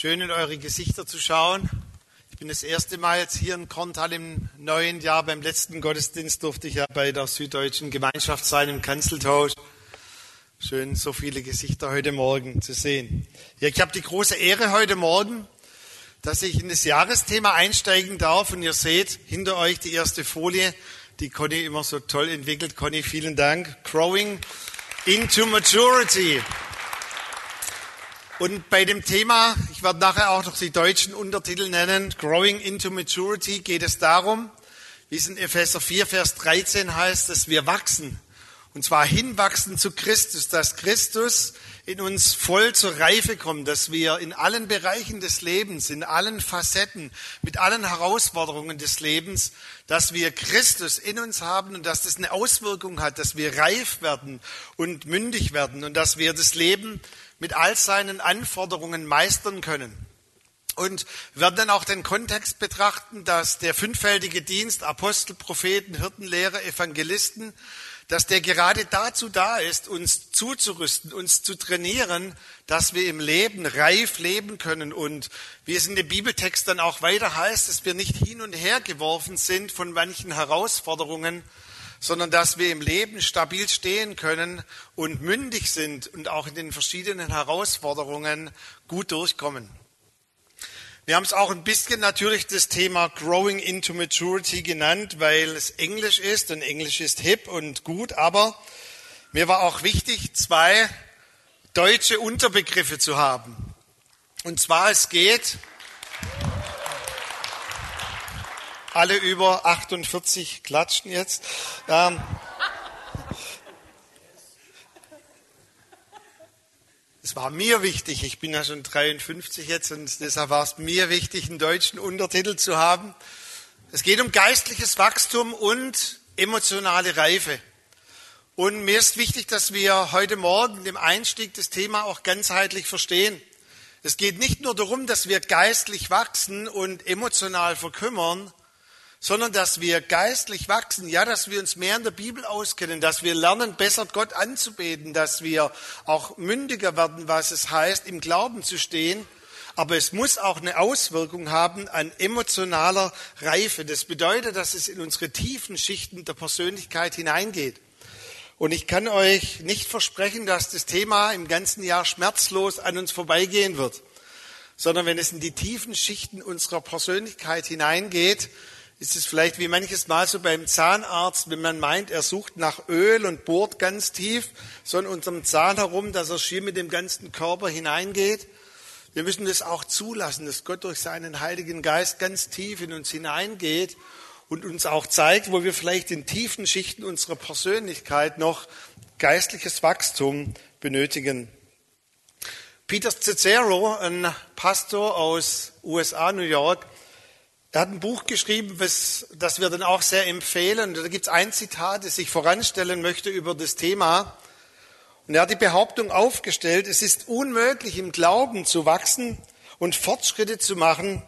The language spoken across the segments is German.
Schön in eure Gesichter zu schauen. Ich bin das erste Mal jetzt hier in Korntal im neuen Jahr. Beim letzten Gottesdienst durfte ich ja bei der Süddeutschen Gemeinschaft sein im Kanzeltausch. Schön, so viele Gesichter heute Morgen zu sehen. Ja, ich habe die große Ehre heute Morgen, dass ich in das Jahresthema einsteigen darf. Und ihr seht hinter euch die erste Folie, die Conny immer so toll entwickelt. Conny, vielen Dank. Growing into Maturity. Und bei dem Thema, ich werde nachher auch noch die deutschen Untertitel nennen, Growing into Maturity, geht es darum, wie es in Epheser 4, Vers 13 heißt, dass wir wachsen. Und zwar hinwachsen zu Christus, dass Christus in uns voll zur Reife kommt, dass wir in allen Bereichen des Lebens, in allen Facetten, mit allen Herausforderungen des Lebens, dass wir Christus in uns haben und dass das eine Auswirkung hat, dass wir reif werden und mündig werden und dass wir das Leben mit all seinen Anforderungen meistern können. Und wir werden dann auch den Kontext betrachten, dass der fünffältige Dienst Apostel, Propheten, Hirten, Lehrer, Evangelisten, dass der gerade dazu da ist, uns zuzurüsten, uns zu trainieren, dass wir im Leben reif leben können und wie es in dem Bibeltext dann auch weiter heißt, dass wir nicht hin und her geworfen sind von manchen Herausforderungen, sondern dass wir im Leben stabil stehen können und mündig sind und auch in den verschiedenen Herausforderungen gut durchkommen. Wir haben es auch ein bisschen natürlich das Thema Growing into Maturity genannt, weil es Englisch ist und Englisch ist hip und gut, aber mir war auch wichtig, zwei deutsche Unterbegriffe zu haben. Und zwar es geht alle über 48 klatschen jetzt. Ähm, es war mir wichtig, ich bin ja schon 53 jetzt und deshalb war es mir wichtig, einen deutschen Untertitel zu haben. Es geht um geistliches Wachstum und emotionale Reife. Und mir ist wichtig, dass wir heute Morgen im Einstieg das Thema auch ganzheitlich verstehen. Es geht nicht nur darum, dass wir geistlich wachsen und emotional verkümmern, sondern dass wir geistlich wachsen, ja, dass wir uns mehr in der Bibel auskennen, dass wir lernen, besser Gott anzubeten, dass wir auch mündiger werden, was es heißt, im Glauben zu stehen. Aber es muss auch eine Auswirkung haben an emotionaler Reife. Das bedeutet, dass es in unsere tiefen Schichten der Persönlichkeit hineingeht. Und ich kann euch nicht versprechen, dass das Thema im ganzen Jahr schmerzlos an uns vorbeigehen wird, sondern wenn es in die tiefen Schichten unserer Persönlichkeit hineingeht, ist es vielleicht wie manches Mal so beim Zahnarzt, wenn man meint, er sucht nach Öl und bohrt ganz tief so in unserem Zahn herum, dass er schier mit dem ganzen Körper hineingeht. Wir müssen das auch zulassen, dass Gott durch seinen Heiligen Geist ganz tief in uns hineingeht und uns auch zeigt, wo wir vielleicht in tiefen Schichten unserer Persönlichkeit noch geistliches Wachstum benötigen. Peter Cicero, ein Pastor aus USA, New York, er hat ein Buch geschrieben, das wir dann auch sehr empfehlen. Da gibt es ein Zitat, das ich voranstellen möchte über das Thema. Und er hat die Behauptung aufgestellt, es ist unmöglich, im Glauben zu wachsen und Fortschritte zu machen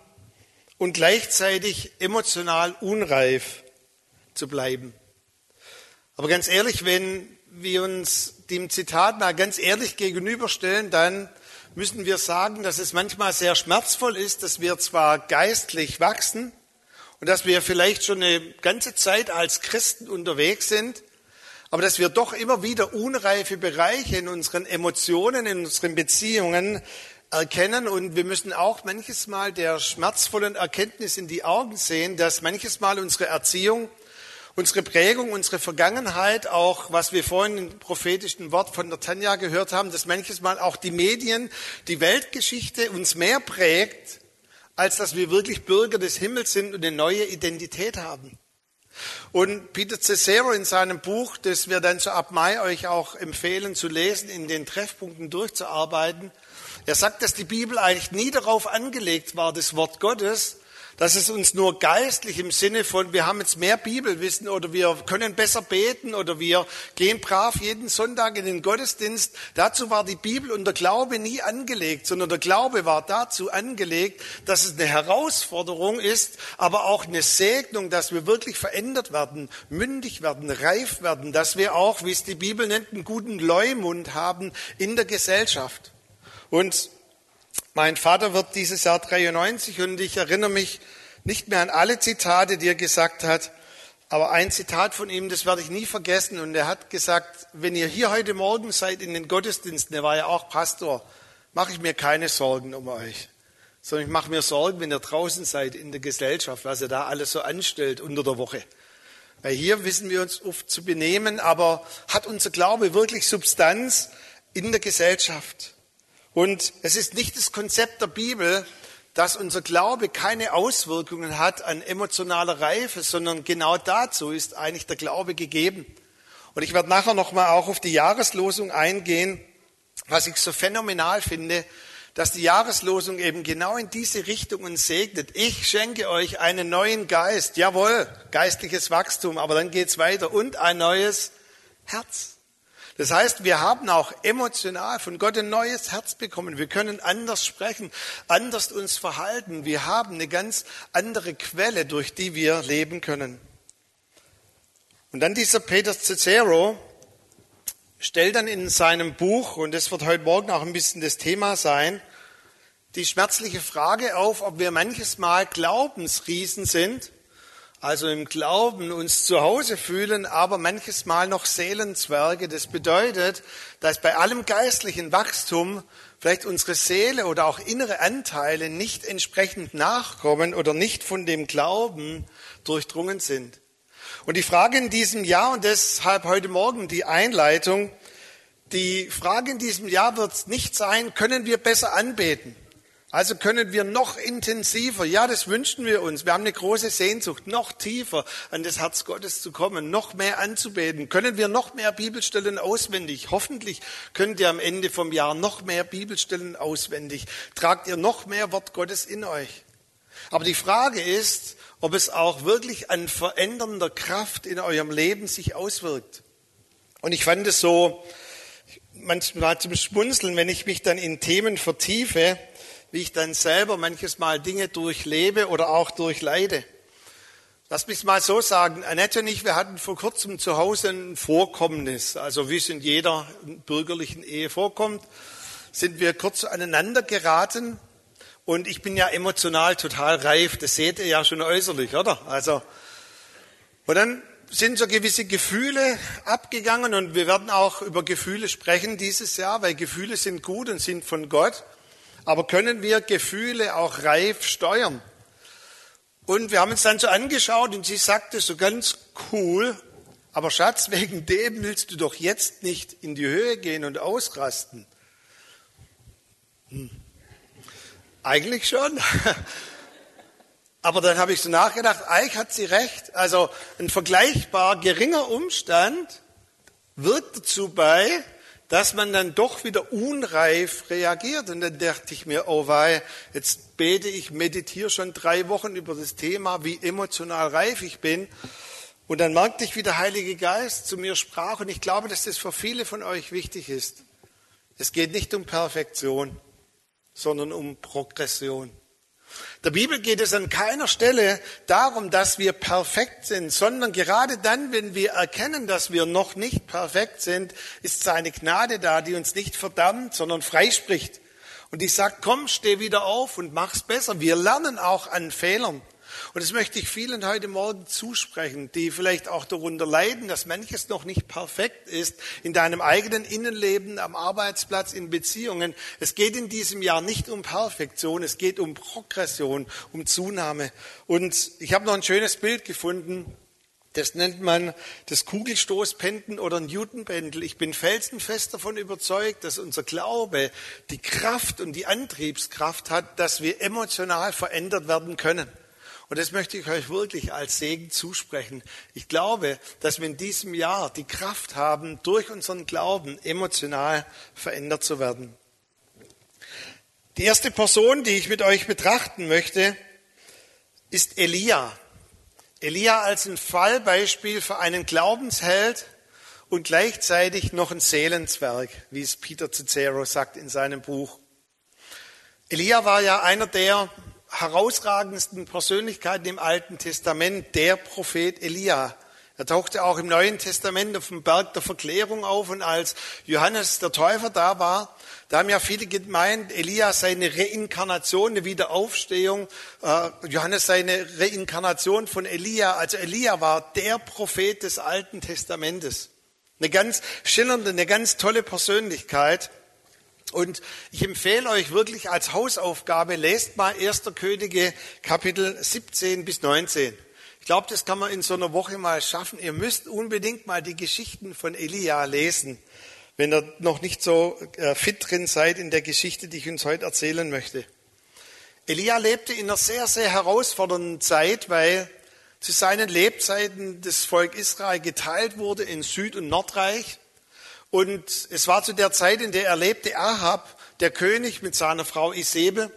und gleichzeitig emotional unreif zu bleiben. Aber ganz ehrlich, wenn wir uns dem Zitat mal ganz ehrlich gegenüberstellen, dann müssen wir sagen, dass es manchmal sehr schmerzvoll ist, dass wir zwar geistlich wachsen und dass wir vielleicht schon eine ganze Zeit als Christen unterwegs sind, aber dass wir doch immer wieder unreife Bereiche in unseren Emotionen, in unseren Beziehungen erkennen. Und wir müssen auch manches Mal der schmerzvollen Erkenntnis in die Augen sehen, dass manches Mal unsere Erziehung Unsere Prägung, unsere Vergangenheit, auch was wir vorhin im prophetischen Wort von der Tanja gehört haben, dass manches Mal auch die Medien, die Weltgeschichte uns mehr prägt, als dass wir wirklich Bürger des Himmels sind und eine neue Identität haben. Und Peter Cicero in seinem Buch, das wir dann so ab Mai euch auch empfehlen zu lesen, in den Treffpunkten durchzuarbeiten, er sagt, dass die Bibel eigentlich nie darauf angelegt war, das Wort Gottes, dass es uns nur geistlich im Sinne von, wir haben jetzt mehr Bibelwissen oder wir können besser beten oder wir gehen brav jeden Sonntag in den Gottesdienst. Dazu war die Bibel und der Glaube nie angelegt, sondern der Glaube war dazu angelegt, dass es eine Herausforderung ist, aber auch eine Segnung, dass wir wirklich verändert werden, mündig werden, reif werden, dass wir auch, wie es die Bibel nennt, einen guten Leumund haben in der Gesellschaft. Und Mein Vater wird dieses Jahr 93 und ich erinnere mich nicht mehr an alle Zitate, die er gesagt hat, aber ein Zitat von ihm, das werde ich nie vergessen. Und er hat gesagt, wenn ihr hier heute Morgen seid in den Gottesdiensten, er war ja auch Pastor, mache ich mir keine Sorgen um euch, sondern ich mache mir Sorgen, wenn ihr draußen seid in der Gesellschaft, was ihr da alles so anstellt unter der Woche. Weil hier wissen wir uns oft zu benehmen, aber hat unser Glaube wirklich Substanz in der Gesellschaft? Und es ist nicht das Konzept der Bibel, dass unser Glaube keine Auswirkungen hat an emotionaler Reife, sondern genau dazu ist eigentlich der Glaube gegeben. Und ich werde nachher nochmal auch auf die Jahreslosung eingehen, was ich so phänomenal finde, dass die Jahreslosung eben genau in diese Richtungen segnet. Ich schenke euch einen neuen Geist. Jawohl, geistliches Wachstum, aber dann geht's weiter. Und ein neues Herz. Das heißt, wir haben auch emotional von Gott ein neues Herz bekommen. Wir können anders sprechen, anders uns verhalten. Wir haben eine ganz andere Quelle, durch die wir leben können. Und dann dieser Peter Cicero stellt dann in seinem Buch, und das wird heute Morgen auch ein bisschen das Thema sein, die schmerzliche Frage auf, ob wir manches Mal Glaubensriesen sind also im Glauben uns zu Hause fühlen, aber manches Mal noch Seelenzwerge. Das bedeutet, dass bei allem geistlichen Wachstum vielleicht unsere Seele oder auch innere Anteile nicht entsprechend nachkommen oder nicht von dem Glauben durchdrungen sind. Und die Frage in diesem Jahr, und deshalb heute Morgen die Einleitung, die Frage in diesem Jahr wird nicht sein, können wir besser anbeten? Also können wir noch intensiver, ja, das wünschen wir uns. Wir haben eine große Sehnsucht, noch tiefer an das Herz Gottes zu kommen, noch mehr anzubeten. Können wir noch mehr Bibelstellen auswendig? Hoffentlich könnt ihr am Ende vom Jahr noch mehr Bibelstellen auswendig. Tragt ihr noch mehr Wort Gottes in euch. Aber die Frage ist, ob es auch wirklich an verändernder Kraft in eurem Leben sich auswirkt. Und ich fand es so manchmal zum Schmunzeln, wenn ich mich dann in Themen vertiefe, wie ich dann selber manches Mal Dinge durchlebe oder auch durchleide. Lass mich mal so sagen, Annette und ich, wir hatten vor kurzem zu Hause ein Vorkommnis, also wie es in jeder bürgerlichen Ehe vorkommt, sind wir kurz aneinander geraten und ich bin ja emotional total reif, das seht ihr ja schon äußerlich, oder? Also, und dann sind so gewisse Gefühle abgegangen und wir werden auch über Gefühle sprechen dieses Jahr, weil Gefühle sind gut und sind von Gott. Aber können wir Gefühle auch reif steuern? Und wir haben uns dann so angeschaut und sie sagte so ganz cool, aber Schatz, wegen dem willst du doch jetzt nicht in die Höhe gehen und ausrasten. Hm. Eigentlich schon. Aber dann habe ich so nachgedacht, eigentlich hat sie recht. Also ein vergleichbar geringer Umstand wirkt dazu bei, dass man dann doch wieder unreif reagiert. Und dann dachte ich mir, oh wei, jetzt bete ich, meditiere schon drei Wochen über das Thema, wie emotional reif ich bin. Und dann merkte ich, wie der Heilige Geist zu mir sprach. Und ich glaube, dass das für viele von euch wichtig ist. Es geht nicht um Perfektion, sondern um Progression. Der Bibel geht es an keiner Stelle darum, dass wir perfekt sind, sondern gerade dann, wenn wir erkennen, dass wir noch nicht perfekt sind, ist seine Gnade da, die uns nicht verdammt, sondern freispricht. Und die sagt, komm, steh wieder auf und mach's besser. Wir lernen auch an Fehlern. Und das möchte ich vielen heute Morgen zusprechen, die vielleicht auch darunter leiden, dass manches noch nicht perfekt ist in deinem eigenen Innenleben, am Arbeitsplatz, in Beziehungen. Es geht in diesem Jahr nicht um Perfektion, es geht um Progression, um Zunahme. Und ich habe noch ein schönes Bild gefunden. Das nennt man das Kugelstoßpenden oder Newtonpendel. Ich bin felsenfest davon überzeugt, dass unser Glaube die Kraft und die Antriebskraft hat, dass wir emotional verändert werden können. Und das möchte ich euch wirklich als Segen zusprechen. Ich glaube, dass wir in diesem Jahr die Kraft haben, durch unseren Glauben emotional verändert zu werden. Die erste Person, die ich mit euch betrachten möchte, ist Elia. Elia als ein Fallbeispiel für einen Glaubensheld und gleichzeitig noch ein Seelenzwerg, wie es Peter Cicero sagt in seinem Buch. Elia war ja einer der herausragendsten Persönlichkeiten im Alten Testament, der Prophet Elia. Er tauchte auch im Neuen Testament auf dem Berg der Verklärung auf und als Johannes der Täufer da war, da haben ja viele gemeint, Elia sei eine Reinkarnation, eine Wiederaufstehung, äh, Johannes sei eine Reinkarnation von Elia. Also Elia war der Prophet des Alten Testamentes. Eine ganz schillernde, eine ganz tolle Persönlichkeit. Und ich empfehle euch wirklich als Hausaufgabe, lest mal 1. Könige Kapitel 17 bis 19. Ich glaube, das kann man in so einer Woche mal schaffen. Ihr müsst unbedingt mal die Geschichten von Elia lesen, wenn ihr noch nicht so äh, fit drin seid in der Geschichte, die ich uns heute erzählen möchte. Elia lebte in einer sehr, sehr herausfordernden Zeit, weil zu seinen Lebzeiten das Volk Israel geteilt wurde in Süd- und Nordreich. Und es war zu der Zeit, in der er lebte, Ahab, der König mit seiner Frau Isabel.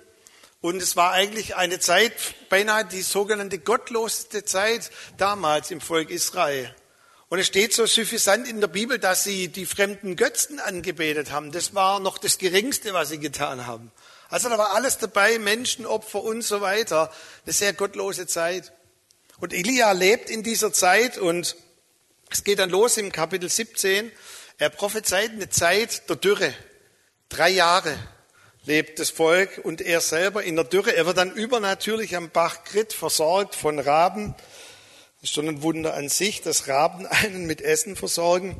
Und es war eigentlich eine Zeit, beinahe die sogenannte gottloseste Zeit damals im Volk Israel. Und es steht so suffisant in der Bibel, dass sie die fremden Götzen angebetet haben. Das war noch das Geringste, was sie getan haben. Also da war alles dabei, Menschenopfer und so weiter. Eine sehr gottlose Zeit. Und Elia lebt in dieser Zeit und es geht dann los im Kapitel 17. Er prophezeit eine Zeit der Dürre. Drei Jahre lebt das Volk und er selber in der Dürre. Er wird dann übernatürlich am Bach Krit versorgt von Raben. Das ist schon ein Wunder an sich, dass Raben einen mit Essen versorgen.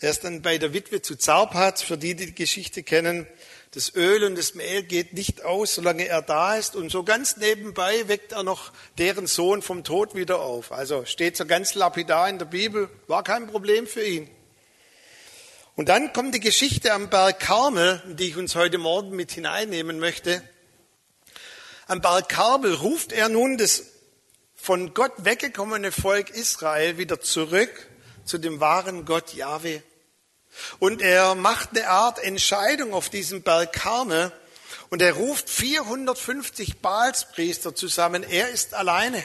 Er ist dann bei der Witwe zu Zarpat, für die, die die Geschichte kennen. Das Öl und das Mehl geht nicht aus, solange er da ist. Und so ganz nebenbei weckt er noch deren Sohn vom Tod wieder auf. Also steht so ganz lapidar in der Bibel, war kein Problem für ihn. Und dann kommt die Geschichte am Berg Karmel, die ich uns heute Morgen mit hineinnehmen möchte. Am Berg Karmel ruft er nun das von Gott weggekommene Volk Israel wieder zurück zu dem wahren Gott Yahweh. Und er macht eine Art Entscheidung auf diesem Berg Karmel und er ruft 450 Baalspriester zusammen. Er ist alleine.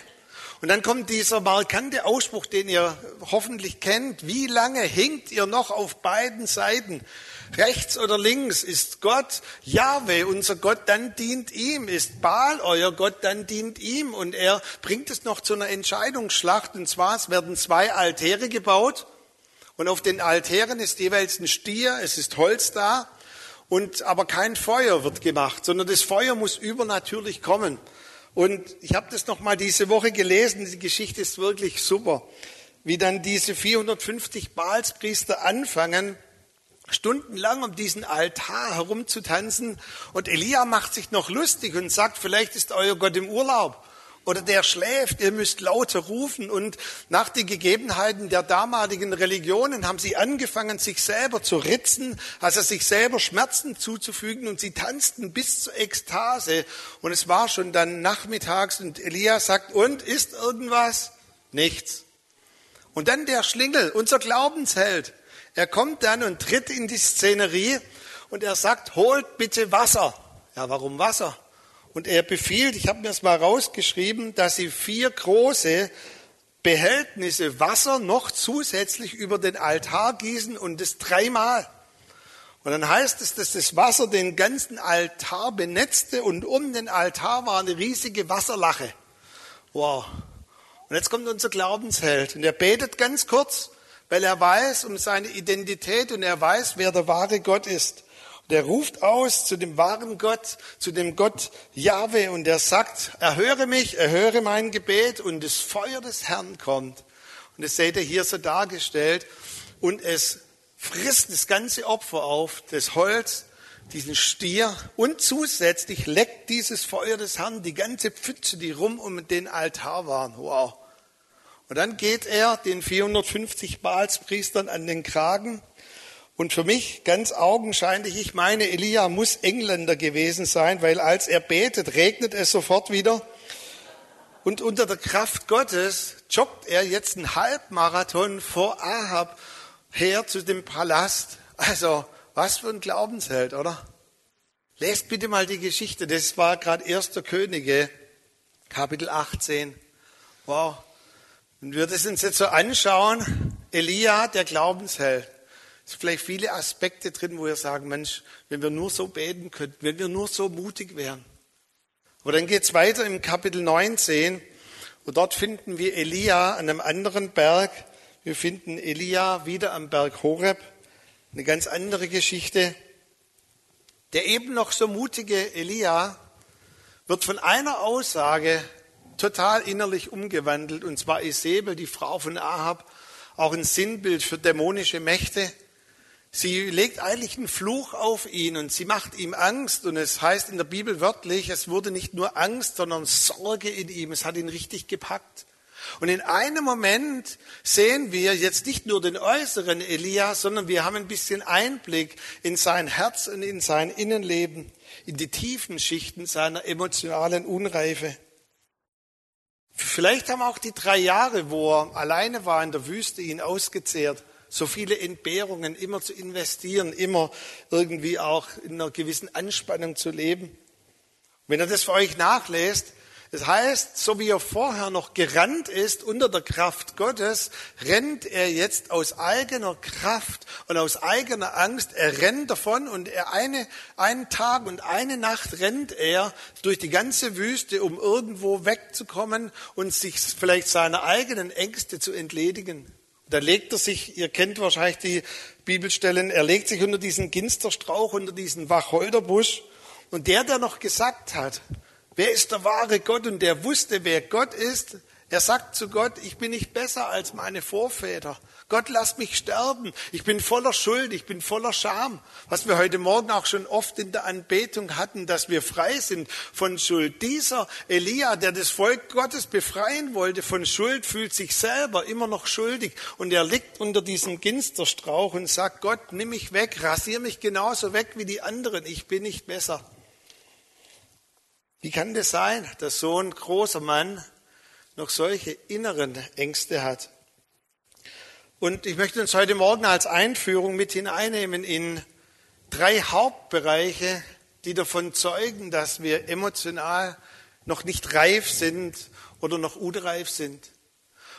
Und dann kommt dieser markante Ausspruch, den ihr hoffentlich kennt. Wie lange hinkt ihr noch auf beiden Seiten? Rechts oder links ist Gott, Jahwe, unser Gott, dann dient ihm. Ist Baal euer Gott, dann dient ihm. Und er bringt es noch zu einer Entscheidungsschlacht. Und zwar, es werden zwei Altäre gebaut. Und auf den Altären ist jeweils ein Stier, es ist Holz da. Und aber kein Feuer wird gemacht, sondern das Feuer muss übernatürlich kommen. Und ich habe das noch mal diese Woche gelesen. Die Geschichte ist wirklich super, wie dann diese 450 Baalspriester anfangen, stundenlang um diesen Altar herumzutanzen. Und Elia macht sich noch lustig und sagt, vielleicht ist euer Gott im Urlaub oder der schläft, ihr müsst lauter rufen. Und nach den Gegebenheiten der damaligen Religionen haben sie angefangen, sich selber zu ritzen, also sich selber Schmerzen zuzufügen und sie tanzten bis zur Ekstase. Und es war schon dann nachmittags und Elia sagt, und ist irgendwas? Nichts. Und dann der Schlingel, unser Glaubensheld. Er kommt dann und tritt in die Szenerie und er sagt, holt bitte Wasser. Ja, warum Wasser? Und er befiehlt, ich habe mir das mal rausgeschrieben, dass sie vier große Behältnisse Wasser noch zusätzlich über den Altar gießen und das dreimal. Und dann heißt es, dass das Wasser den ganzen Altar benetzte und um den Altar war eine riesige Wasserlache. Wow. Und jetzt kommt unser Glaubensheld und er betet ganz kurz, weil er weiß um seine Identität und er weiß, wer der wahre Gott ist. Der ruft aus zu dem wahren Gott, zu dem Gott Jahwe und er sagt, erhöre mich, erhöre mein Gebet und das Feuer des Herrn kommt. Und das seht ihr hier so dargestellt und es frisst das ganze Opfer auf, das Holz, diesen Stier und zusätzlich leckt dieses Feuer des Herrn die ganze Pfütze, die rum um den Altar waren. Wow. Und dann geht er den 450 Baalspriestern an den Kragen und für mich ganz augenscheinlich, ich meine, Elia muss Engländer gewesen sein, weil als er betet, regnet es sofort wieder. Und unter der Kraft Gottes joggt er jetzt einen Halbmarathon vor Ahab her zu dem Palast. Also, was für ein Glaubensheld, oder? Lest bitte mal die Geschichte. Das war gerade 1. Könige, Kapitel 18. Wow. Und wir das uns jetzt so anschauen, Elia, der Glaubensheld. Sind vielleicht viele Aspekte drin, wo wir sagen, Mensch, wenn wir nur so beten könnten, wenn wir nur so mutig wären. Aber dann geht es weiter im Kapitel 19 und dort finden wir Elia an einem anderen Berg, Wir finden Elia wieder am Berg Horeb. Eine ganz andere Geschichte. Der eben noch so mutige Elia wird von einer Aussage total innerlich umgewandelt, und zwar Isabel, die Frau von Ahab, auch ein Sinnbild für dämonische Mächte. Sie legt eigentlich einen Fluch auf ihn und sie macht ihm Angst. Und es heißt in der Bibel wörtlich, es wurde nicht nur Angst, sondern Sorge in ihm. Es hat ihn richtig gepackt. Und in einem Moment sehen wir jetzt nicht nur den äußeren Elia, sondern wir haben ein bisschen Einblick in sein Herz und in sein Innenleben, in die tiefen Schichten seiner emotionalen Unreife. Vielleicht haben auch die drei Jahre, wo er alleine war in der Wüste, ihn ausgezehrt so viele Entbehrungen immer zu investieren, immer irgendwie auch in einer gewissen Anspannung zu leben. Wenn ihr das für euch nachlest, das heißt, so wie er vorher noch gerannt ist unter der Kraft Gottes, rennt er jetzt aus eigener Kraft und aus eigener Angst. Er rennt davon und er eine, einen Tag und eine Nacht rennt er durch die ganze Wüste, um irgendwo wegzukommen und sich vielleicht seiner eigenen Ängste zu entledigen. Da legt er sich, ihr kennt wahrscheinlich die Bibelstellen, er legt sich unter diesen Ginsterstrauch, unter diesen Wacholderbusch. Und der, der noch gesagt hat, wer ist der wahre Gott und der wusste, wer Gott ist, er sagt zu Gott, ich bin nicht besser als meine Vorväter. Gott, lass mich sterben. Ich bin voller Schuld, ich bin voller Scham. Was wir heute Morgen auch schon oft in der Anbetung hatten, dass wir frei sind von Schuld. Dieser Elia, der das Volk Gottes befreien wollte von Schuld, fühlt sich selber immer noch schuldig. Und er liegt unter diesem Ginsterstrauch und sagt, Gott, nimm mich weg, rasier mich genauso weg wie die anderen. Ich bin nicht besser. Wie kann das sein, dass so ein großer Mann noch solche inneren Ängste hat. Und ich möchte uns heute Morgen als Einführung mit hineinnehmen in drei Hauptbereiche, die davon zeugen, dass wir emotional noch nicht reif sind oder noch unreif sind.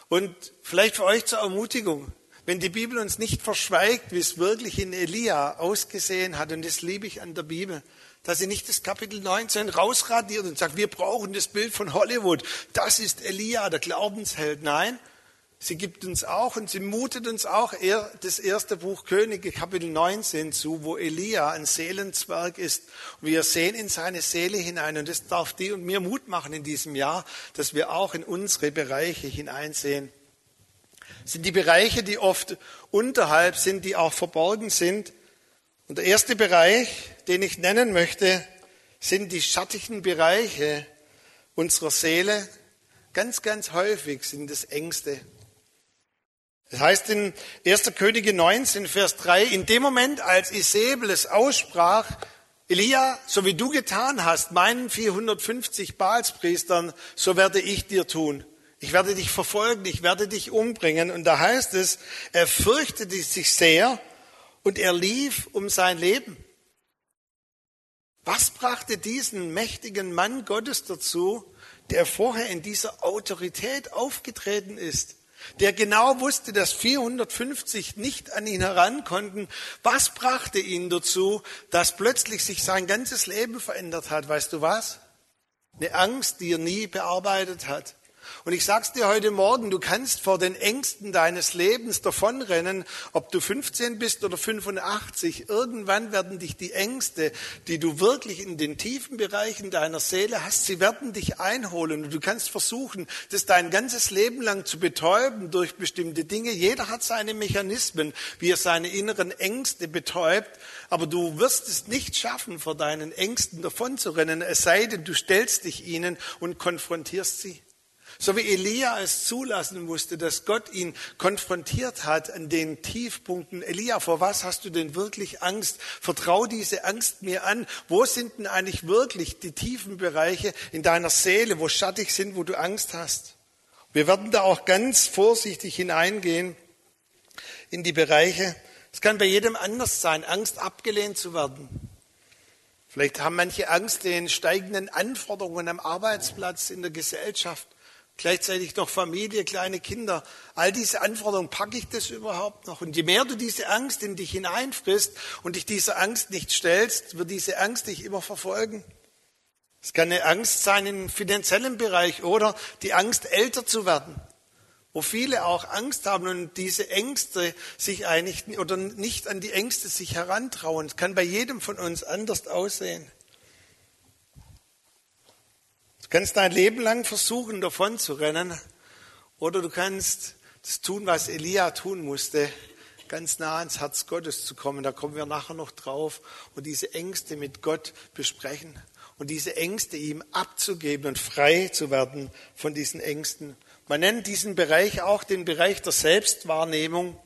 Und vielleicht für euch zur Ermutigung, wenn die Bibel uns nicht verschweigt, wie es wirklich in Elia ausgesehen hat, und das liebe ich an der Bibel, dass sie nicht das Kapitel 19 rausradiert und sagt, wir brauchen das Bild von Hollywood. Das ist Elia, der Glaubensheld. Nein, sie gibt uns auch und sie mutet uns auch das erste Buch Könige, Kapitel 19 zu, wo Elia ein Seelenzwerg ist. Und wir sehen in seine Seele hinein. Und das darf die und mir Mut machen in diesem Jahr, dass wir auch in unsere Bereiche hineinsehen. Sind die Bereiche, die oft unterhalb sind, die auch verborgen sind. Und der erste Bereich, den ich nennen möchte, sind die schattigen Bereiche unserer Seele. Ganz, ganz häufig sind es Ängste. Das heißt in 1. Könige 19, Vers 3, in dem Moment, als Isabel es aussprach, Elia, so wie du getan hast, meinen 450 Baalspriestern, so werde ich dir tun. Ich werde dich verfolgen, ich werde dich umbringen. Und da heißt es, er fürchtete sich sehr und er lief um sein Leben. Was brachte diesen mächtigen Mann Gottes dazu, der vorher in dieser Autorität aufgetreten ist, der genau wusste, dass 450 nicht an ihn heran konnten. Was brachte ihn dazu, dass plötzlich sich sein ganzes Leben verändert hat? Weißt du was? Eine Angst, die er nie bearbeitet hat. Und ich sag's dir heute Morgen, du kannst vor den Ängsten deines Lebens davonrennen, ob du 15 bist oder 85. Irgendwann werden dich die Ängste, die du wirklich in den tiefen Bereichen deiner Seele hast, sie werden dich einholen. Und du kannst versuchen, das dein ganzes Leben lang zu betäuben durch bestimmte Dinge. Jeder hat seine Mechanismen, wie er seine inneren Ängste betäubt. Aber du wirst es nicht schaffen, vor deinen Ängsten davonzurennen, es sei denn, du stellst dich ihnen und konfrontierst sie. So wie Elia es zulassen musste, dass Gott ihn konfrontiert hat an den Tiefpunkten. Elia, vor was hast du denn wirklich Angst? Vertrau diese Angst mir an. Wo sind denn eigentlich wirklich die tiefen Bereiche in deiner Seele, wo schattig sind, wo du Angst hast? Wir werden da auch ganz vorsichtig hineingehen in die Bereiche. Es kann bei jedem anders sein, Angst abgelehnt zu werden. Vielleicht haben manche Angst den steigenden Anforderungen am Arbeitsplatz, in der Gesellschaft. Gleichzeitig noch Familie, kleine Kinder. All diese Anforderungen, packe ich das überhaupt noch? Und je mehr du diese Angst in dich hineinfrisst und dich dieser Angst nicht stellst, wird diese Angst dich immer verfolgen. Es kann eine Angst sein im finanziellen Bereich oder die Angst, älter zu werden. wo viele auch Angst haben und diese Ängste sich eigentlich oder nicht an die Ängste sich herantrauen. Es kann bei jedem von uns anders aussehen. Du kannst dein Leben lang versuchen, davon zu rennen, oder du kannst das tun, was Elia tun musste, ganz nah ans Herz Gottes zu kommen. Da kommen wir nachher noch drauf. Und diese Ängste mit Gott besprechen. Und diese Ängste ihm abzugeben und frei zu werden von diesen Ängsten. Man nennt diesen Bereich auch den Bereich der Selbstwahrnehmung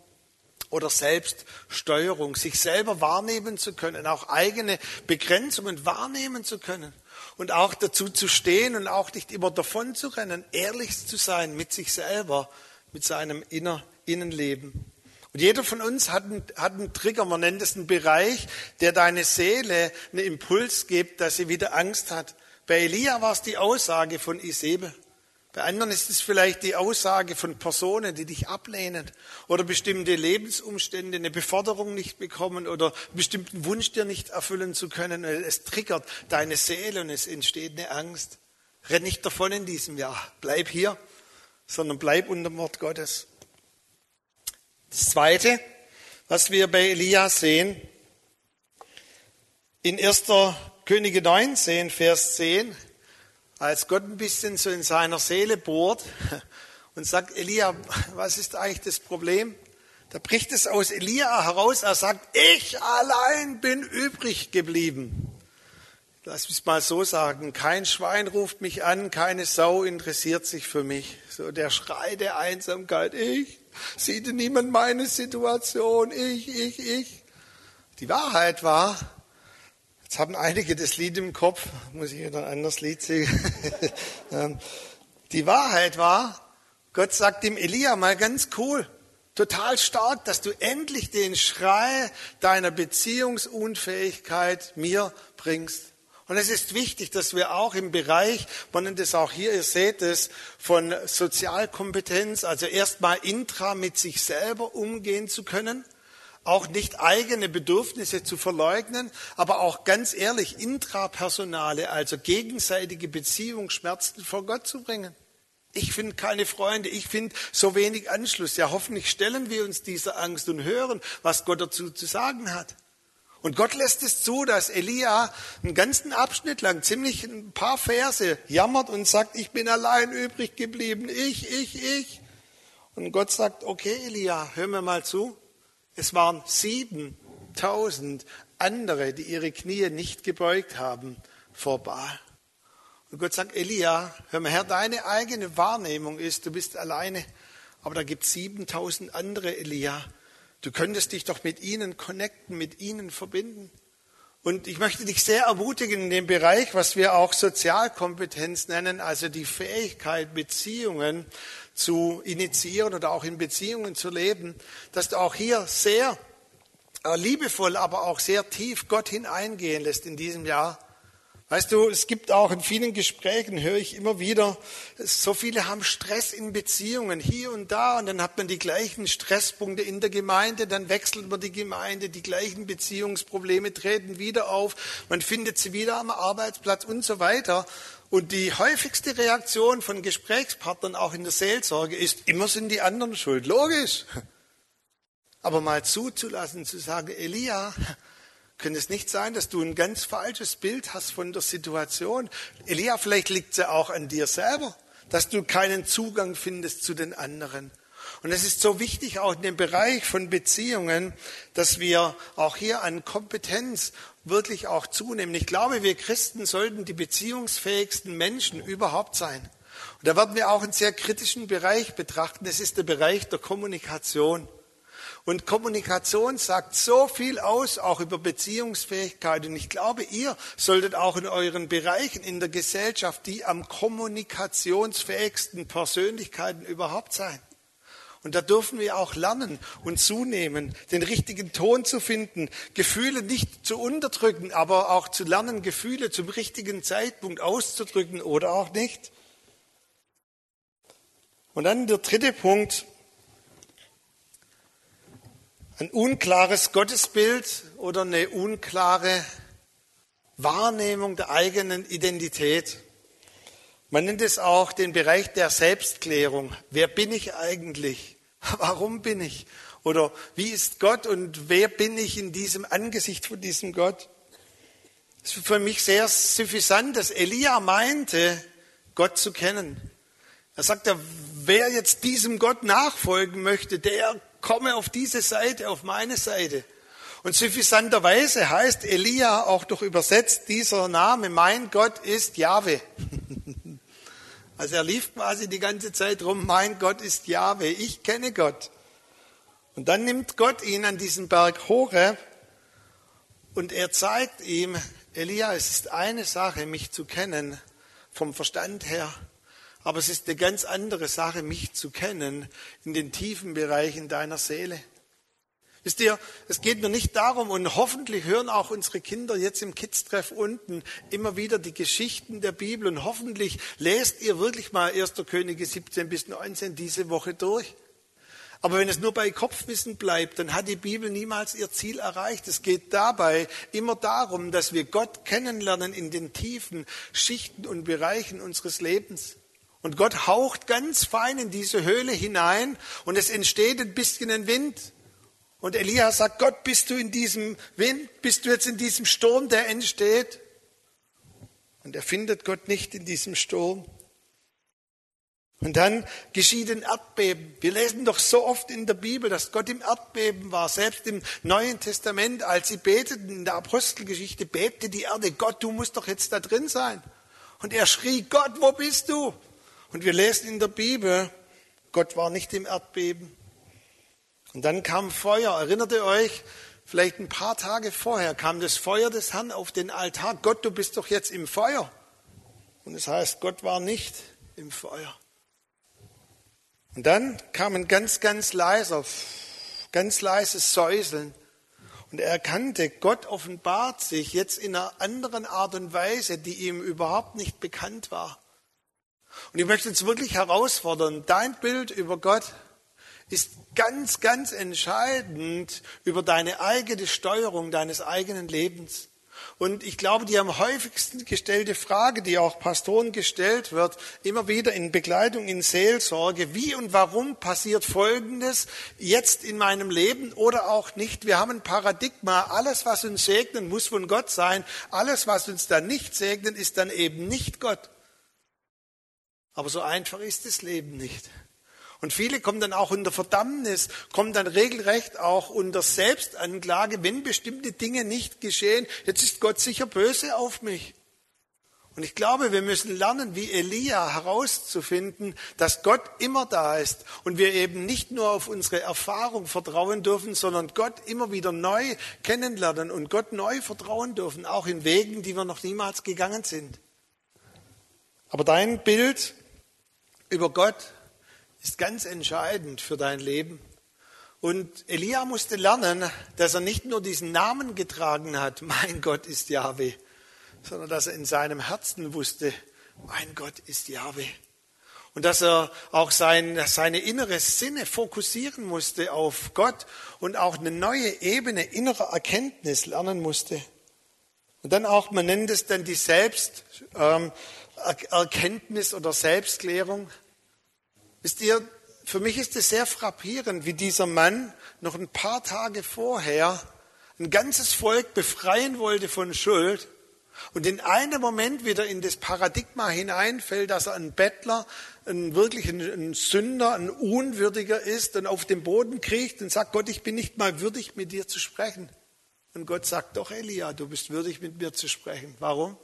oder Selbststeuerung, sich selber wahrnehmen zu können, auch eigene Begrenzungen wahrnehmen zu können und auch dazu zu stehen und auch nicht immer davon zu rennen, ehrlich zu sein mit sich selber, mit seinem Inner Innenleben. Und jeder von uns hat einen, hat einen Trigger, man nennt es einen Bereich, der deine Seele einen Impuls gibt, dass sie wieder Angst hat. Bei Elia war es die Aussage von Isabel. Bei anderen ist es vielleicht die Aussage von Personen, die dich ablehnen oder bestimmte Lebensumstände, eine Beförderung nicht bekommen oder einen bestimmten Wunsch dir nicht erfüllen zu können. Es triggert deine Seele und es entsteht eine Angst. Renn nicht davon in diesem Jahr. Bleib hier, sondern bleib unter dem Wort Gottes. Das Zweite, was wir bei Elia sehen, in 1. Könige 19, Vers 10, als Gott ein bisschen so in seiner Seele bohrt und sagt, Elia, was ist eigentlich das Problem? Da bricht es aus Elia heraus, er sagt, ich allein bin übrig geblieben. Lass mich mal so sagen, kein Schwein ruft mich an, keine Sau interessiert sich für mich. So der Schrei der Einsamkeit, ich, Sieht niemand meine Situation? Ich, ich, ich. Die Wahrheit war, jetzt haben einige das Lied im Kopf, muss ich wieder ein anderes Lied singen. Ähm, die Wahrheit war, Gott sagt dem Elia mal ganz cool, total stark, dass du endlich den Schrei deiner Beziehungsunfähigkeit mir bringst. Und es ist wichtig, dass wir auch im Bereich, man nennt es auch hier, ihr seht es, von Sozialkompetenz, also erstmal intra mit sich selber umgehen zu können, auch nicht eigene Bedürfnisse zu verleugnen, aber auch ganz ehrlich intrapersonale, also gegenseitige Beziehungsschmerzen vor Gott zu bringen. Ich finde keine Freunde, ich finde so wenig Anschluss. Ja, hoffentlich stellen wir uns dieser Angst und hören, was Gott dazu zu sagen hat. Und Gott lässt es zu, dass Elia einen ganzen Abschnitt lang, ziemlich ein paar Verse, jammert und sagt, ich bin allein übrig geblieben, ich, ich, ich. Und Gott sagt, okay, Elia, hör mir mal zu. Es waren 7000 andere, die ihre Knie nicht gebeugt haben vor Baal. Und Gott sagt, Elia, hör mal her, deine eigene Wahrnehmung ist, du bist alleine, aber da gibt es 7000 andere Elia, Du könntest dich doch mit ihnen connecten, mit ihnen verbinden. Und ich möchte dich sehr ermutigen in dem Bereich, was wir auch Sozialkompetenz nennen, also die Fähigkeit, Beziehungen zu initiieren oder auch in Beziehungen zu leben, dass du auch hier sehr äh, liebevoll, aber auch sehr tief Gott hineingehen lässt in diesem Jahr Weißt du, es gibt auch in vielen Gesprächen, höre ich immer wieder, so viele haben Stress in Beziehungen hier und da und dann hat man die gleichen Stresspunkte in der Gemeinde, dann wechselt man die Gemeinde, die gleichen Beziehungsprobleme treten wieder auf, man findet sie wieder am Arbeitsplatz und so weiter. Und die häufigste Reaktion von Gesprächspartnern auch in der Seelsorge ist, immer sind die anderen schuld. Logisch. Aber mal zuzulassen, zu sagen, Elia, könnte es nicht sein, dass du ein ganz falsches Bild hast von der Situation? Elia, vielleicht liegt es ja auch an dir selber, dass du keinen Zugang findest zu den anderen. Und es ist so wichtig, auch in dem Bereich von Beziehungen, dass wir auch hier an Kompetenz wirklich auch zunehmen. Ich glaube, wir Christen sollten die beziehungsfähigsten Menschen überhaupt sein. Und da werden wir auch einen sehr kritischen Bereich betrachten. Das ist der Bereich der Kommunikation. Und Kommunikation sagt so viel aus, auch über Beziehungsfähigkeit. Und ich glaube, ihr solltet auch in euren Bereichen in der Gesellschaft die am kommunikationsfähigsten Persönlichkeiten überhaupt sein. Und da dürfen wir auch lernen und zunehmen, den richtigen Ton zu finden, Gefühle nicht zu unterdrücken, aber auch zu lernen, Gefühle zum richtigen Zeitpunkt auszudrücken oder auch nicht. Und dann der dritte Punkt, ein unklares Gottesbild oder eine unklare Wahrnehmung der eigenen Identität. Man nennt es auch den Bereich der Selbstklärung. Wer bin ich eigentlich? Warum bin ich? Oder wie ist Gott und wer bin ich in diesem Angesicht von diesem Gott? Es ist für mich sehr suffisant, dass Elia meinte, Gott zu kennen. Er sagt, wer jetzt diesem Gott nachfolgen möchte, der komme auf diese Seite, auf meine Seite. Und suffisanterweise heißt Elia auch durch übersetzt dieser Name, mein Gott ist Jahwe. Also er lief quasi die ganze Zeit rum, mein Gott ist Jahwe, ich kenne Gott. Und dann nimmt Gott ihn an diesen Berg Horeb und er zeigt ihm, Elia, es ist eine Sache, mich zu kennen, vom Verstand her, aber es ist eine ganz andere Sache, mich zu kennen in den tiefen Bereichen deiner Seele. Wisst ihr, es geht mir nicht darum, und hoffentlich hören auch unsere Kinder jetzt im Kids-Treff unten immer wieder die Geschichten der Bibel und hoffentlich lest ihr wirklich mal 1. Könige 17 bis 19 diese Woche durch. Aber wenn es nur bei Kopfwissen bleibt, dann hat die Bibel niemals ihr Ziel erreicht. Es geht dabei immer darum, dass wir Gott kennenlernen in den tiefen Schichten und Bereichen unseres Lebens. Und Gott haucht ganz fein in diese Höhle hinein und es entsteht ein bisschen ein Wind. Und Elia sagt, Gott, bist du in diesem Wind? Bist du jetzt in diesem Sturm, der entsteht? Und er findet Gott nicht in diesem Sturm. Und dann geschieht ein Erdbeben. Wir lesen doch so oft in der Bibel, dass Gott im Erdbeben war. Selbst im Neuen Testament, als sie beteten in der Apostelgeschichte, bebte die Erde. Gott, du musst doch jetzt da drin sein. Und er schrie, Gott, wo bist du? Und wir lesen in der Bibel, Gott war nicht im Erdbeben. Und dann kam Feuer. Erinnert ihr euch? Vielleicht ein paar Tage vorher kam das Feuer des Herrn auf den Altar. Gott, du bist doch jetzt im Feuer. Und es das heißt, Gott war nicht im Feuer. Und dann kam ein ganz, ganz leiser, ganz leises Säuseln. Und er erkannte, Gott offenbart sich jetzt in einer anderen Art und Weise, die ihm überhaupt nicht bekannt war. Und ich möchte uns wirklich herausfordern, dein Bild über Gott ist ganz, ganz entscheidend über deine eigene Steuerung deines eigenen Lebens. Und ich glaube, die am häufigsten gestellte Frage, die auch Pastoren gestellt wird, immer wieder in Begleitung, in Seelsorge, wie und warum passiert Folgendes jetzt in meinem Leben oder auch nicht. Wir haben ein Paradigma, alles, was uns segnet, muss von Gott sein. Alles, was uns dann nicht segnet, ist dann eben nicht Gott. Aber so einfach ist das Leben nicht. Und viele kommen dann auch unter Verdammnis, kommen dann regelrecht auch unter Selbstanklage, wenn bestimmte Dinge nicht geschehen. Jetzt ist Gott sicher böse auf mich. Und ich glaube, wir müssen lernen, wie Elia herauszufinden, dass Gott immer da ist und wir eben nicht nur auf unsere Erfahrung vertrauen dürfen, sondern Gott immer wieder neu kennenlernen und Gott neu vertrauen dürfen, auch in Wegen, die wir noch niemals gegangen sind. Aber dein Bild über Gott ist ganz entscheidend für dein Leben. Und Elia musste lernen, dass er nicht nur diesen Namen getragen hat, mein Gott ist Yahweh, sondern dass er in seinem Herzen wusste, mein Gott ist Yahweh. Und dass er auch sein, seine innere Sinne fokussieren musste auf Gott und auch eine neue Ebene innerer Erkenntnis lernen musste. Und dann auch, man nennt es dann die Selbsterkenntnis oder Selbstklärung. Wisst ihr, für mich ist es sehr frappierend, wie dieser Mann noch ein paar Tage vorher ein ganzes Volk befreien wollte von Schuld und in einem Moment wieder in das Paradigma hineinfällt, dass er ein Bettler, ein wirklich ein, Sünder, ein Unwürdiger ist und auf dem Boden kriecht und sagt, Gott, ich bin nicht mal würdig, mit dir zu sprechen. Und Gott sagt, doch Elia, du bist würdig, mit mir zu sprechen. Warum?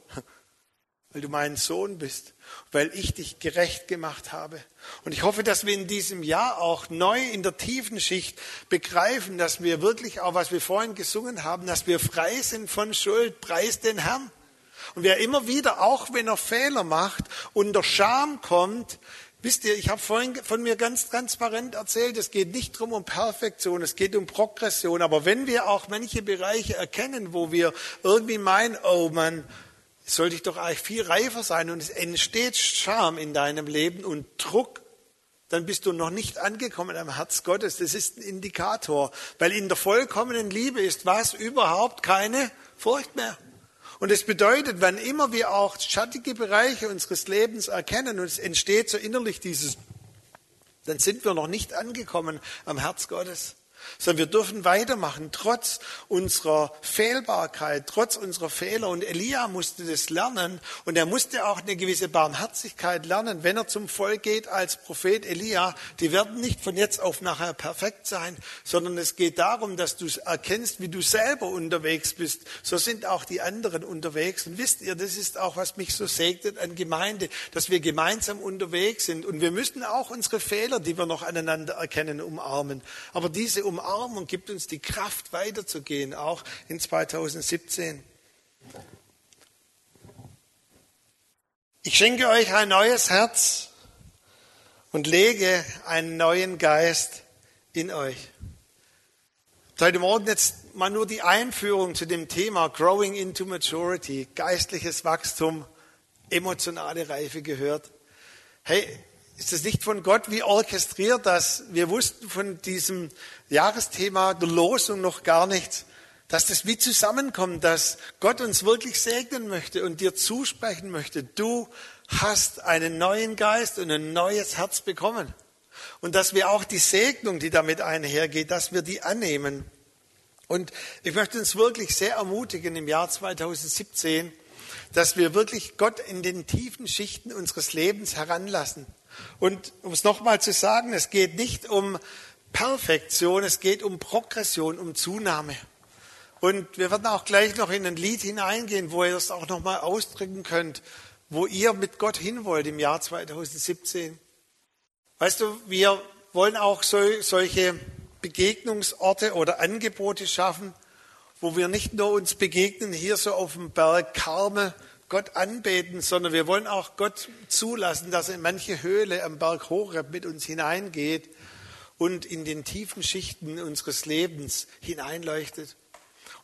Weil du mein Sohn bist, weil ich dich gerecht gemacht habe. Und ich hoffe, dass wir in diesem Jahr auch neu in der tiefen Schicht begreifen, dass wir wirklich auch, was wir vorhin gesungen haben, dass wir frei sind von Schuld, preis den Herrn. Und wer immer wieder, auch wenn er Fehler macht, unter Scham kommt, Wisst ihr, ich habe vorhin von mir ganz transparent erzählt, es geht nicht drum um Perfektion, es geht um Progression. Aber wenn wir auch manche Bereiche erkennen, wo wir irgendwie meinen, oh Mann, sollte ich doch eigentlich viel reifer sein und es entsteht Scham in deinem Leben und Druck, dann bist du noch nicht angekommen am Herz Gottes. Das ist ein Indikator, weil in der vollkommenen Liebe ist was? Überhaupt keine Furcht mehr. Und es bedeutet, wann immer wir auch schattige Bereiche unseres Lebens erkennen und es entsteht so innerlich dieses, dann sind wir noch nicht angekommen am Herz Gottes sondern wir dürfen weitermachen, trotz unserer Fehlbarkeit, trotz unserer Fehler. Und Elia musste das lernen und er musste auch eine gewisse Barmherzigkeit lernen, wenn er zum Volk geht als Prophet Elia. Die werden nicht von jetzt auf nachher perfekt sein, sondern es geht darum, dass du erkennst, wie du selber unterwegs bist. So sind auch die anderen unterwegs. Und wisst ihr, das ist auch, was mich so segnet an Gemeinde, dass wir gemeinsam unterwegs sind. Und wir müssen auch unsere Fehler, die wir noch aneinander erkennen, umarmen. Aber diese Umarmung gibt uns die Kraft, weiterzugehen, auch in 2017. Ich schenke euch ein neues Herz und lege einen neuen Geist in euch. Heute Morgen jetzt mal nur die Einführung zu dem Thema Growing into Maturity, geistliches Wachstum, emotionale Reife gehört. Hey, ist es nicht von Gott wie orchestriert, dass wir wussten von diesem Jahresthema der Losung noch gar nichts, dass das wie zusammenkommt, dass Gott uns wirklich segnen möchte und dir zusprechen möchte. Du hast einen neuen Geist und ein neues Herz bekommen. Und dass wir auch die Segnung, die damit einhergeht, dass wir die annehmen. Und ich möchte uns wirklich sehr ermutigen im Jahr 2017, dass wir wirklich Gott in den tiefen Schichten unseres Lebens heranlassen und um es nochmal zu sagen, es geht nicht um Perfektion, es geht um Progression, um Zunahme. Und wir werden auch gleich noch in ein Lied hineingehen, wo ihr das auch nochmal ausdrücken könnt, wo ihr mit Gott hin wollt im Jahr 2017. Weißt du, wir wollen auch so, solche Begegnungsorte oder Angebote schaffen, wo wir nicht nur uns begegnen hier so auf dem Berg Karmel, Gott anbeten, sondern wir wollen auch Gott zulassen, dass er in manche Höhle am Berg Horeb mit uns hineingeht und in den tiefen Schichten unseres Lebens hineinleuchtet.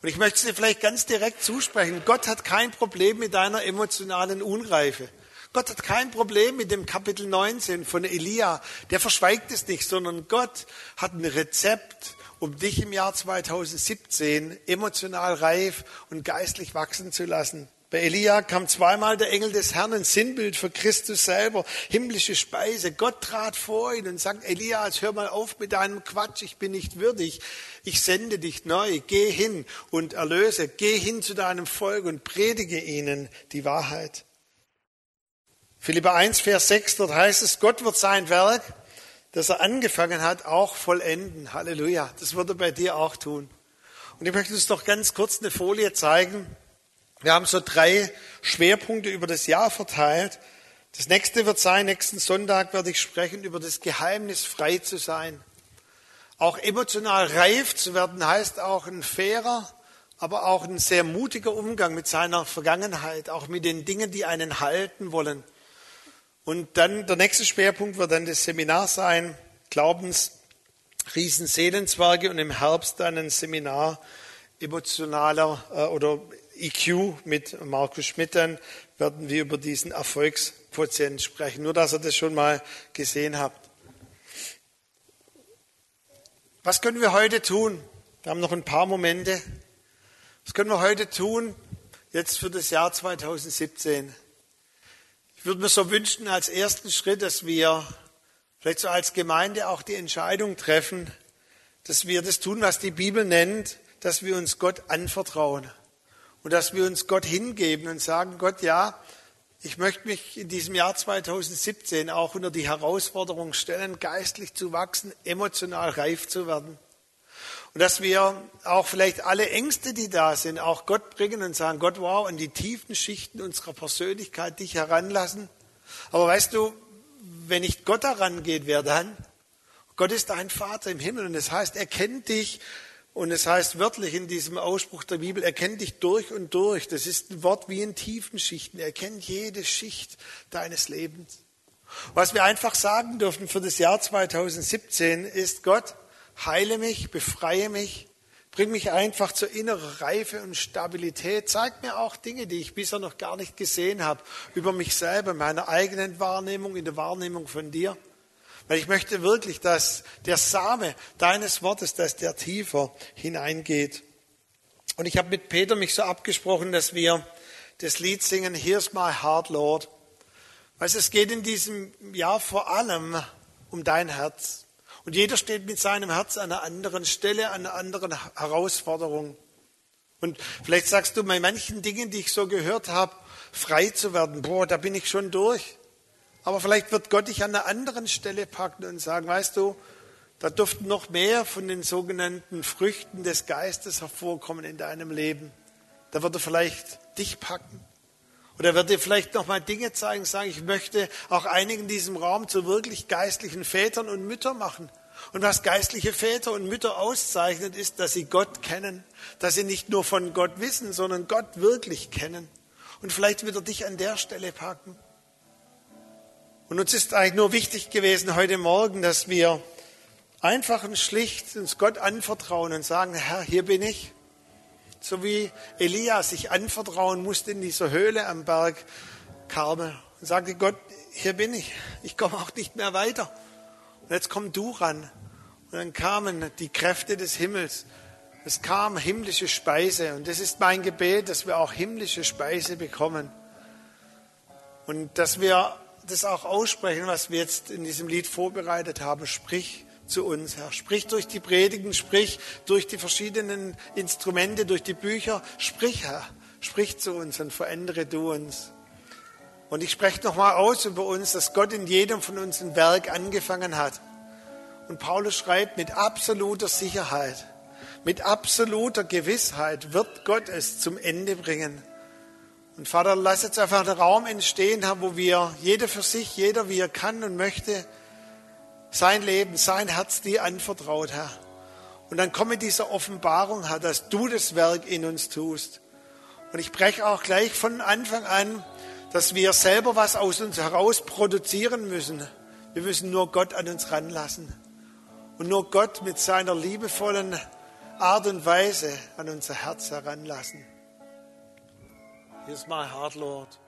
Und ich möchte dir vielleicht ganz direkt zusprechen, Gott hat kein Problem mit deiner emotionalen Unreife. Gott hat kein Problem mit dem Kapitel 19 von Elia. Der verschweigt es nicht, sondern Gott hat ein Rezept, um dich im Jahr 2017 emotional reif und geistlich wachsen zu lassen. Bei Elia kam zweimal der Engel des Herrn, ein Sinnbild für Christus selber, himmlische Speise. Gott trat vor ihn und sagt, Elias, hör mal auf mit deinem Quatsch, ich bin nicht würdig. Ich sende dich neu, geh hin und erlöse, geh hin zu deinem Volk und predige ihnen die Wahrheit. Philippa 1, Vers 6, dort heißt es, Gott wird sein Werk, das er angefangen hat, auch vollenden. Halleluja. Das wird er bei dir auch tun. Und ich möchte uns noch ganz kurz eine Folie zeigen. Wir haben so drei Schwerpunkte über das Jahr verteilt. Das nächste wird sein, nächsten Sonntag werde ich sprechen über das Geheimnis, frei zu sein. Auch emotional reif zu werden heißt auch ein fairer, aber auch ein sehr mutiger Umgang mit seiner Vergangenheit, auch mit den Dingen, die einen halten wollen. Und dann der nächste Schwerpunkt wird dann das Seminar sein, Glaubens, Riesenseelenzwerge und im Herbst dann ein Seminar emotionaler äh, oder EQ mit Markus Schmidt, dann werden wir über diesen Erfolgsquotient sprechen. Nur, dass ihr das schon mal gesehen habt. Was können wir heute tun? Wir haben noch ein paar Momente. Was können wir heute tun, jetzt für das Jahr 2017? Ich würde mir so wünschen, als ersten Schritt, dass wir vielleicht so als Gemeinde auch die Entscheidung treffen, dass wir das tun, was die Bibel nennt, dass wir uns Gott anvertrauen und dass wir uns Gott hingeben und sagen, Gott, ja, ich möchte mich in diesem Jahr 2017 auch unter die Herausforderung stellen, geistlich zu wachsen, emotional reif zu werden. Und dass wir auch vielleicht alle Ängste, die da sind, auch Gott bringen und sagen, Gott, wow, in die tiefen Schichten unserer Persönlichkeit dich heranlassen. Aber weißt du, wenn nicht Gott herangeht, wer dann? Gott ist dein Vater im Himmel und das heißt, er kennt dich und es heißt wörtlich in diesem Ausspruch der Bibel, er kennt dich durch und durch. Das ist ein Wort wie in tiefen Schichten. Er kennt jede Schicht deines Lebens. Was wir einfach sagen dürfen für das Jahr 2017 ist, Gott, heile mich, befreie mich, bring mich einfach zur inneren Reife und Stabilität. Zeig mir auch Dinge, die ich bisher noch gar nicht gesehen habe, über mich selber, meiner eigenen Wahrnehmung, in der Wahrnehmung von dir. Weil ich möchte wirklich, dass der Same deines Wortes, dass der tiefer hineingeht. Und ich habe mit Peter mich so abgesprochen, dass wir das Lied singen, Here's My Heart, Lord. Weißt, es geht in diesem Jahr vor allem um dein Herz. Und jeder steht mit seinem Herz an einer anderen Stelle, an einer anderen Herausforderung. Und vielleicht sagst du, bei manchen Dingen, die ich so gehört habe, frei zu werden, boah, da bin ich schon durch. Aber vielleicht wird Gott dich an einer anderen Stelle packen und sagen, weißt du, da dürften noch mehr von den sogenannten Früchten des Geistes hervorkommen in deinem Leben. Da wird er vielleicht dich packen. Oder wird dir vielleicht noch mal Dinge zeigen, sagen, ich möchte auch einigen in diesem Raum zu wirklich geistlichen Vätern und Müttern machen. Und was geistliche Väter und Mütter auszeichnet, ist, dass sie Gott kennen, dass sie nicht nur von Gott wissen, sondern Gott wirklich kennen. Und vielleicht wird er dich an der Stelle packen. Und uns ist eigentlich nur wichtig gewesen heute Morgen, dass wir einfach und schlicht uns Gott anvertrauen und sagen, Herr, hier bin ich so wie Elia sich anvertrauen musste in dieser Höhle am Berg Karmel und sagte, Gott, hier bin ich, ich komme auch nicht mehr weiter. Und jetzt komm du ran. Und dann kamen die Kräfte des Himmels. Es kam himmlische Speise. Und das ist mein Gebet, dass wir auch himmlische Speise bekommen. Und dass wir das auch aussprechen, was wir jetzt in diesem Lied vorbereitet haben. Sprich, zu uns, Herr. Sprich durch die Predigen, sprich durch die verschiedenen Instrumente, durch die Bücher. Sprich, Herr. Sprich zu uns und verändere du uns. Und ich spreche nochmal aus über uns, dass Gott in jedem von uns ein Werk angefangen hat. Und Paulus schreibt mit absoluter Sicherheit, mit absoluter Gewissheit wird Gott es zum Ende bringen. Und Vater, lass jetzt einfach einen Raum entstehen, Herr, wo wir jeder für sich, jeder wie er kann und möchte, sein Leben, sein Herz dir anvertraut, Herr. Und dann komme diese Offenbarung, Herr, dass du das Werk in uns tust. Und ich breche auch gleich von Anfang an, dass wir selber was aus uns heraus produzieren müssen. Wir müssen nur Gott an uns ranlassen. Und nur Gott mit seiner liebevollen Art und Weise an unser Herz heranlassen. Here's my heart, Lord.